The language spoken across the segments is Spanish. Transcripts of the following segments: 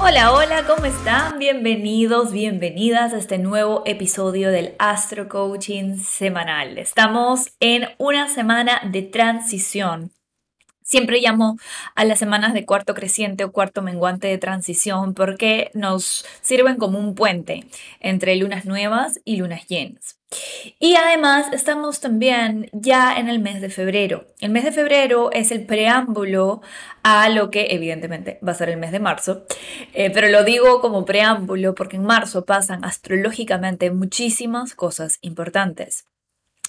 Hola, hola, ¿cómo están? Bienvenidos, bienvenidas a este nuevo episodio del Astro Coaching semanal. Estamos en una semana de transición. Siempre llamo a las semanas de cuarto creciente o cuarto menguante de transición porque nos sirven como un puente entre lunas nuevas y lunas llenas. Y además estamos también ya en el mes de febrero. El mes de febrero es el preámbulo a lo que evidentemente va a ser el mes de marzo, eh, pero lo digo como preámbulo porque en marzo pasan astrológicamente muchísimas cosas importantes.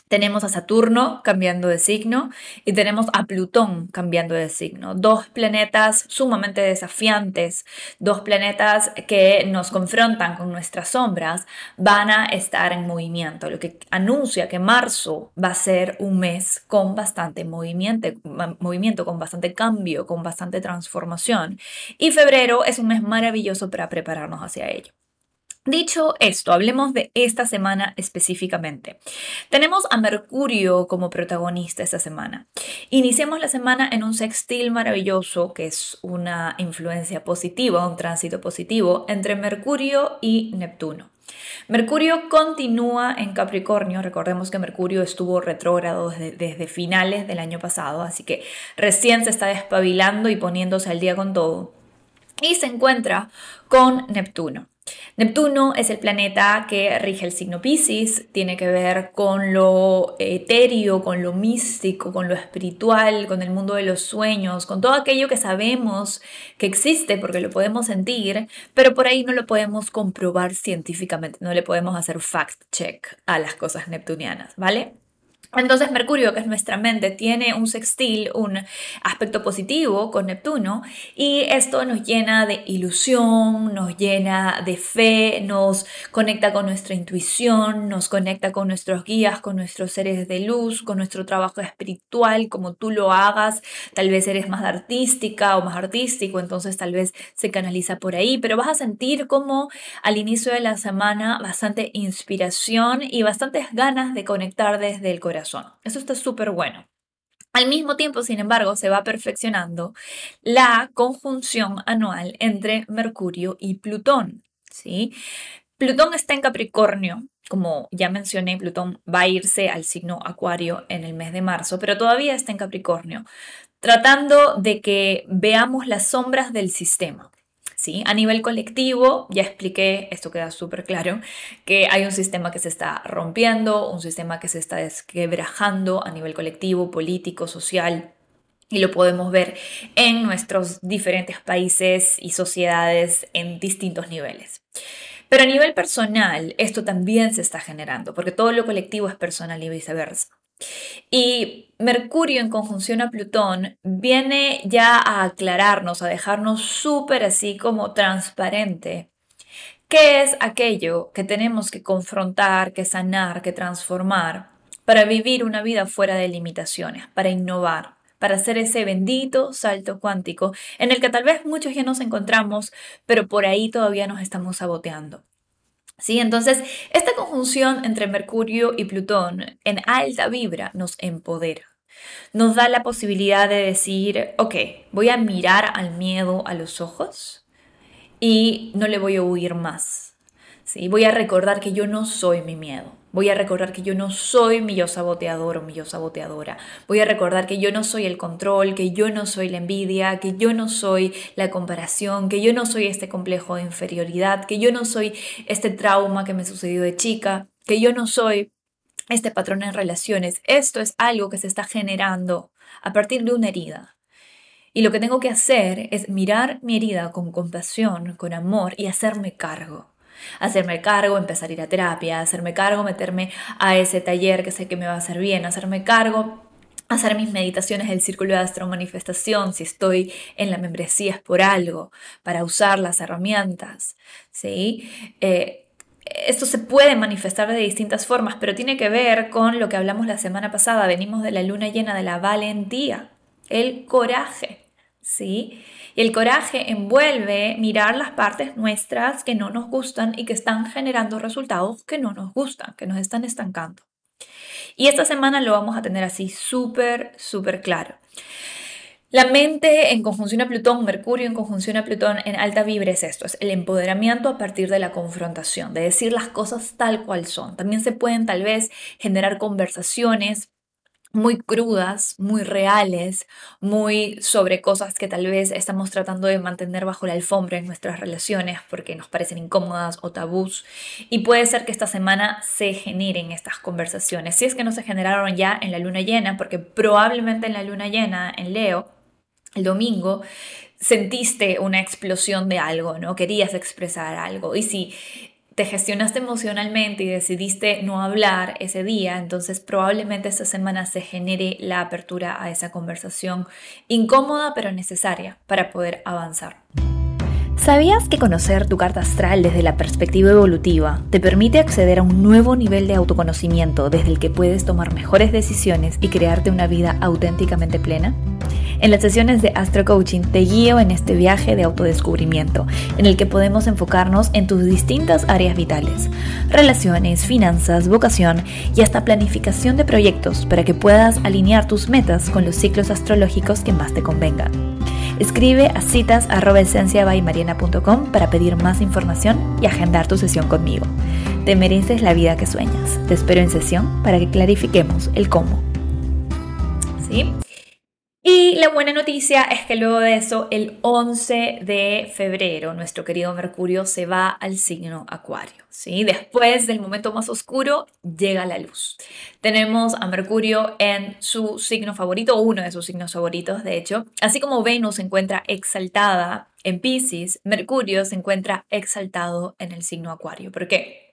Tenemos a Saturno cambiando de signo y tenemos a Plutón cambiando de signo. Dos planetas sumamente desafiantes, dos planetas que nos confrontan con nuestras sombras, van a estar en movimiento, lo que anuncia que marzo va a ser un mes con bastante movimiento, movimiento con bastante cambio, con bastante transformación. Y febrero es un mes maravilloso para prepararnos hacia ello. Dicho esto, hablemos de esta semana específicamente. Tenemos a Mercurio como protagonista esta semana. Iniciamos la semana en un sextil maravilloso, que es una influencia positiva, un tránsito positivo entre Mercurio y Neptuno. Mercurio continúa en Capricornio, recordemos que Mercurio estuvo retrógrado desde, desde, finales del año pasado, así que recién se está despabilando y poniéndose al día con todo. Y se encuentra con Neptuno. Neptuno es el planeta que rige el signo Pisces, tiene que ver con lo etéreo, con lo místico, con lo espiritual, con el mundo de los sueños, con todo aquello que sabemos que existe porque lo podemos sentir, pero por ahí no lo podemos comprobar científicamente, no le podemos hacer fact check a las cosas neptunianas, ¿vale? Entonces Mercurio, que es nuestra mente, tiene un sextil, un aspecto positivo con Neptuno y esto nos llena de ilusión, nos llena de fe, nos conecta con nuestra intuición, nos conecta con nuestros guías, con nuestros seres de luz, con nuestro trabajo espiritual, como tú lo hagas, tal vez eres más artística o más artístico, entonces tal vez se canaliza por ahí, pero vas a sentir como al inicio de la semana bastante inspiración y bastantes ganas de conectar desde el corazón. Eso está súper bueno. Al mismo tiempo, sin embargo, se va perfeccionando la conjunción anual entre Mercurio y Plutón. ¿sí? Plutón está en Capricornio, como ya mencioné, Plutón va a irse al signo Acuario en el mes de marzo, pero todavía está en Capricornio, tratando de que veamos las sombras del sistema. ¿Sí? A nivel colectivo, ya expliqué, esto queda súper claro, que hay un sistema que se está rompiendo, un sistema que se está desquebrajando a nivel colectivo, político, social, y lo podemos ver en nuestros diferentes países y sociedades en distintos niveles. Pero a nivel personal, esto también se está generando, porque todo lo colectivo es personal y viceversa. Y Mercurio en conjunción a Plutón viene ya a aclararnos, a dejarnos súper así como transparente qué es aquello que tenemos que confrontar, que sanar, que transformar para vivir una vida fuera de limitaciones, para innovar, para hacer ese bendito salto cuántico en el que tal vez muchos ya nos encontramos, pero por ahí todavía nos estamos saboteando. ¿Sí? Entonces, esta conjunción entre Mercurio y Plutón en alta vibra nos empodera. Nos da la posibilidad de decir, ok, voy a mirar al miedo a los ojos y no le voy a huir más. ¿sí? Voy a recordar que yo no soy mi miedo. Voy a recordar que yo no soy mi yo saboteador o mi yo saboteadora. Voy a recordar que yo no soy el control, que yo no soy la envidia, que yo no soy la comparación, que yo no soy este complejo de inferioridad, que yo no soy este trauma que me sucedió de chica, que yo no soy este patrón en relaciones. Esto es algo que se está generando a partir de una herida. Y lo que tengo que hacer es mirar mi herida con compasión, con amor y hacerme cargo hacerme cargo, empezar a ir a terapia, hacerme cargo, meterme a ese taller que sé que me va a hacer bien, hacerme cargo hacer mis meditaciones del círculo de astro manifestación, si estoy en la membresía es por algo, para usar las herramientas, ¿sí? Eh, esto se puede manifestar de distintas formas, pero tiene que ver con lo que hablamos la semana pasada. Venimos de la luna llena de la valentía, el coraje, ¿sí? Y el coraje envuelve mirar las partes nuestras que no nos gustan y que están generando resultados que no nos gustan, que nos están estancando. Y esta semana lo vamos a tener así súper, súper claro. La mente en conjunción a Plutón, Mercurio en conjunción a Plutón en alta vibra es esto, es el empoderamiento a partir de la confrontación, de decir las cosas tal cual son. También se pueden tal vez generar conversaciones muy crudas, muy reales, muy sobre cosas que tal vez estamos tratando de mantener bajo la alfombra en nuestras relaciones porque nos parecen incómodas o tabús. Y puede ser que esta semana se generen estas conversaciones. Si es que no se generaron ya en la luna llena, porque probablemente en la luna llena, en Leo, el domingo, sentiste una explosión de algo, ¿no? Querías expresar algo. Y si te gestionaste emocionalmente y decidiste no hablar ese día, entonces probablemente esta semana se genere la apertura a esa conversación incómoda pero necesaria para poder avanzar. ¿Sabías que conocer tu carta astral desde la perspectiva evolutiva te permite acceder a un nuevo nivel de autoconocimiento desde el que puedes tomar mejores decisiones y crearte una vida auténticamente plena? En las sesiones de Astro Coaching te guío en este viaje de autodescubrimiento, en el que podemos enfocarnos en tus distintas áreas vitales, relaciones, finanzas, vocación y hasta planificación de proyectos para que puedas alinear tus metas con los ciclos astrológicos que más te convengan. Escribe a citas.esenciabaymariana.com para pedir más información y agendar tu sesión conmigo. Te mereces la vida que sueñas. Te espero en sesión para que clarifiquemos el cómo. ¿Sí? Y la buena noticia es que luego de eso, el 11 de febrero, nuestro querido Mercurio se va al signo Acuario. ¿sí? Después del momento más oscuro, llega la luz. Tenemos a Mercurio en su signo favorito, uno de sus signos favoritos, de hecho. Así como Venus se encuentra exaltada en Pisces, Mercurio se encuentra exaltado en el signo Acuario. ¿Por qué?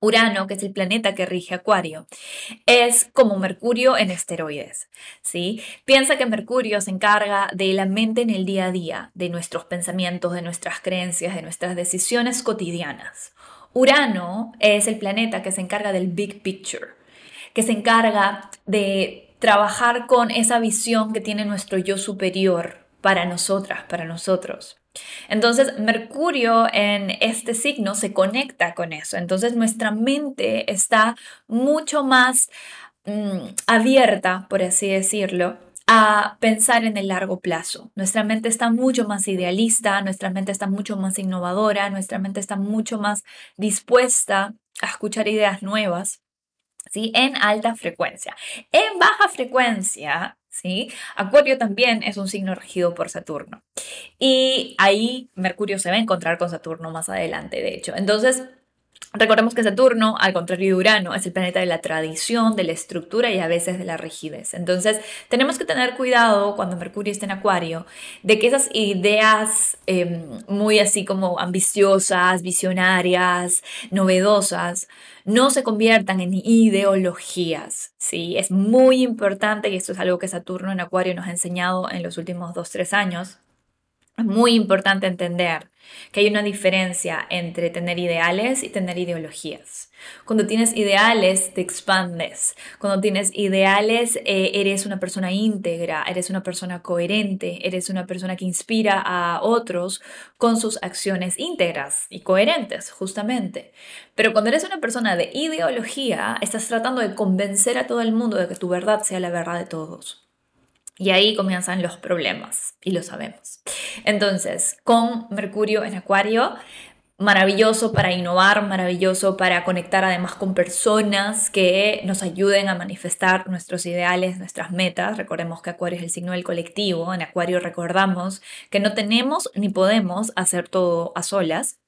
Urano, que es el planeta que rige Acuario, es como Mercurio en esteroides, ¿sí? Piensa que Mercurio se encarga de la mente en el día a día, de nuestros pensamientos, de nuestras creencias, de nuestras decisiones cotidianas. Urano es el planeta que se encarga del big picture, que se encarga de trabajar con esa visión que tiene nuestro yo superior para nosotras, para nosotros. Entonces, Mercurio en este signo se conecta con eso. Entonces, nuestra mente está mucho más mm, abierta, por así decirlo, a pensar en el largo plazo. Nuestra mente está mucho más idealista, nuestra mente está mucho más innovadora, nuestra mente está mucho más dispuesta a escuchar ideas nuevas. ¿Sí? En alta frecuencia. En baja frecuencia, ¿sí? Acuario también es un signo regido por Saturno. Y ahí Mercurio se va a encontrar con Saturno más adelante, de hecho. Entonces, Recordemos que Saturno, al contrario de Urano, es el planeta de la tradición, de la estructura y a veces de la rigidez. Entonces, tenemos que tener cuidado cuando Mercurio está en Acuario de que esas ideas em, muy así como ambiciosas, visionarias, novedosas, no se conviertan en ideologías. ¿sí? Es muy importante, y esto es algo que Saturno en Acuario nos ha enseñado en los últimos dos, tres años, muy importante entender que hay una diferencia entre tener ideales y tener ideologías. Cuando tienes ideales, te expandes. Cuando tienes ideales, eh, eres una persona íntegra, eres una persona coherente, eres una persona que inspira a otros con sus acciones íntegras y coherentes, justamente. Pero cuando eres una persona de ideología, estás tratando de convencer a todo el mundo de que tu verdad sea la verdad de todos. Y ahí comienzan los problemas, y lo sabemos. Entonces, con Mercurio en Acuario, maravilloso para innovar, maravilloso para conectar además con personas que nos ayuden a manifestar nuestros ideales, nuestras metas. Recordemos que Acuario es el signo del colectivo. En Acuario recordamos que no tenemos ni podemos hacer todo a solas.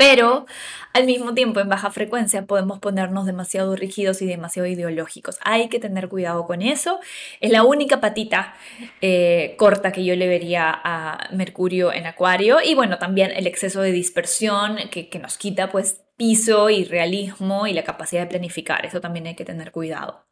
Pero al mismo tiempo, en baja frecuencia, podemos ponernos demasiado rígidos y demasiado ideológicos. Hay que tener cuidado con eso. Es la única patita eh, corta que yo le vería a Mercurio en Acuario. Y bueno, también el exceso de dispersión que, que nos quita pues piso y realismo y la capacidad de planificar. Eso también hay que tener cuidado.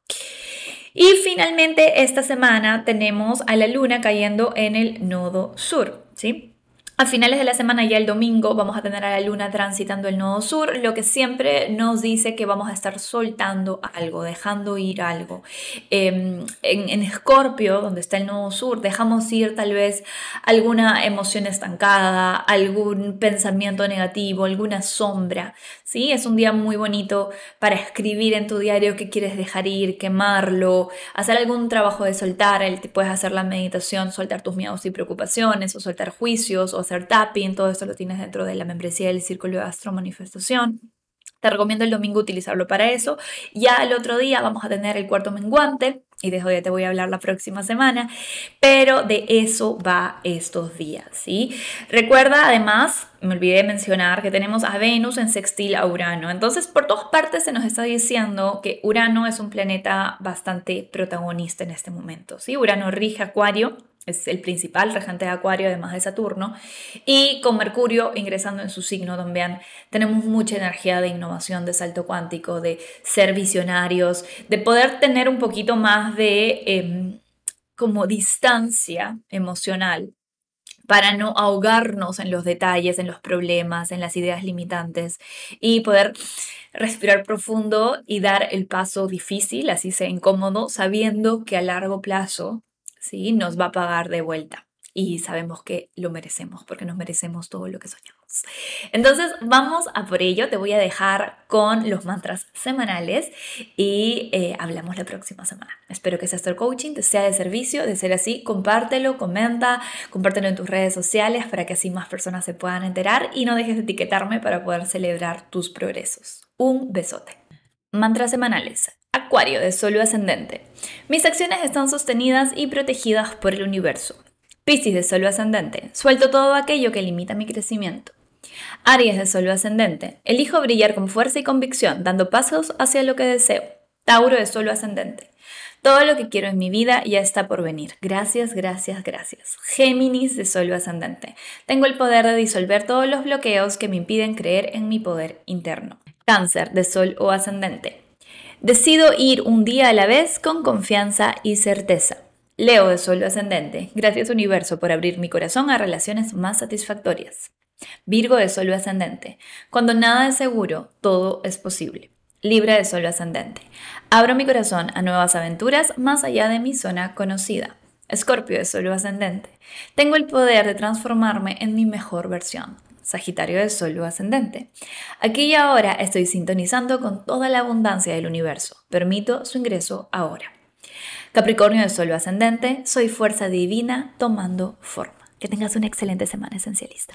Y finalmente, esta semana tenemos a la luna cayendo en el nodo sur, ¿sí? A finales de la semana, ya el domingo, vamos a tener a la luna transitando el nodo sur, lo que siempre nos dice que vamos a estar soltando algo, dejando ir algo. Em, en Escorpio, donde está el nodo sur, dejamos ir tal vez alguna emoción estancada, algún pensamiento negativo, alguna sombra. ¿sí? Es un día muy bonito para escribir en tu diario qué quieres dejar ir, quemarlo, hacer algún trabajo de soltar. Puedes hacer la meditación, soltar tus miedos y preocupaciones, o soltar juicios, o hacer tapping, todo esto lo tienes dentro de la membresía del Círculo de Astro Manifestación. Te recomiendo el domingo utilizarlo para eso. Ya el otro día vamos a tener el cuarto menguante y de eso ya te voy a hablar la próxima semana, pero de eso va estos días, ¿sí? Recuerda además, me olvidé de mencionar que tenemos a Venus en sextil a Urano. Entonces, por todas partes se nos está diciendo que Urano es un planeta bastante protagonista en este momento, ¿sí? Urano rige Acuario es el principal regente de Acuario, además de Saturno, y con Mercurio ingresando en su signo, vean, tenemos mucha energía de innovación, de salto cuántico, de ser visionarios, de poder tener un poquito más de em, como distancia emocional para no ahogarnos en los detalles, en los problemas, en las ideas limitantes y poder respirar profundo y dar el paso difícil, así sea incómodo, sabiendo que a largo plazo ¿sí? Nos va a pagar de vuelta. Y sabemos que lo merecemos, porque nos merecemos todo lo que soñamos. Entonces, vamos a por ello. Te voy a dejar con los mantras semanales y eh, hablamos la próxima semana. Espero que este coaching te sea de servicio. De ser así, compártelo, comenta, compártelo en tus redes sociales para que así más personas se puedan enterar y no dejes de etiquetarme para poder celebrar tus progresos. Un besote. Mantras semanales. Acuario de Sol ascendente. Mis acciones están sostenidas y protegidas por el universo. Piscis de Sol ascendente. Suelto todo aquello que limita mi crecimiento. Aries de Sol ascendente. Elijo brillar con fuerza y convicción, dando pasos hacia lo que deseo. Tauro de Sol ascendente. Todo lo que quiero en mi vida ya está por venir. Gracias, gracias, gracias. Géminis de Sol ascendente. Tengo el poder de disolver todos los bloqueos que me impiden creer en mi poder interno. Cáncer de Sol o ascendente. Decido ir un día a la vez con confianza y certeza. Leo de Sol ascendente. Gracias universo por abrir mi corazón a relaciones más satisfactorias. Virgo de Sol ascendente. Cuando nada es seguro, todo es posible. Libra de Sol ascendente. Abro mi corazón a nuevas aventuras más allá de mi zona conocida. Escorpio de Sol ascendente. Tengo el poder de transformarme en mi mejor versión. Sagitario de Sol ascendente. Aquí y ahora estoy sintonizando con toda la abundancia del universo. Permito su ingreso ahora. Capricornio de Sol ascendente, soy fuerza divina tomando forma. Que tengas una excelente semana esencialista.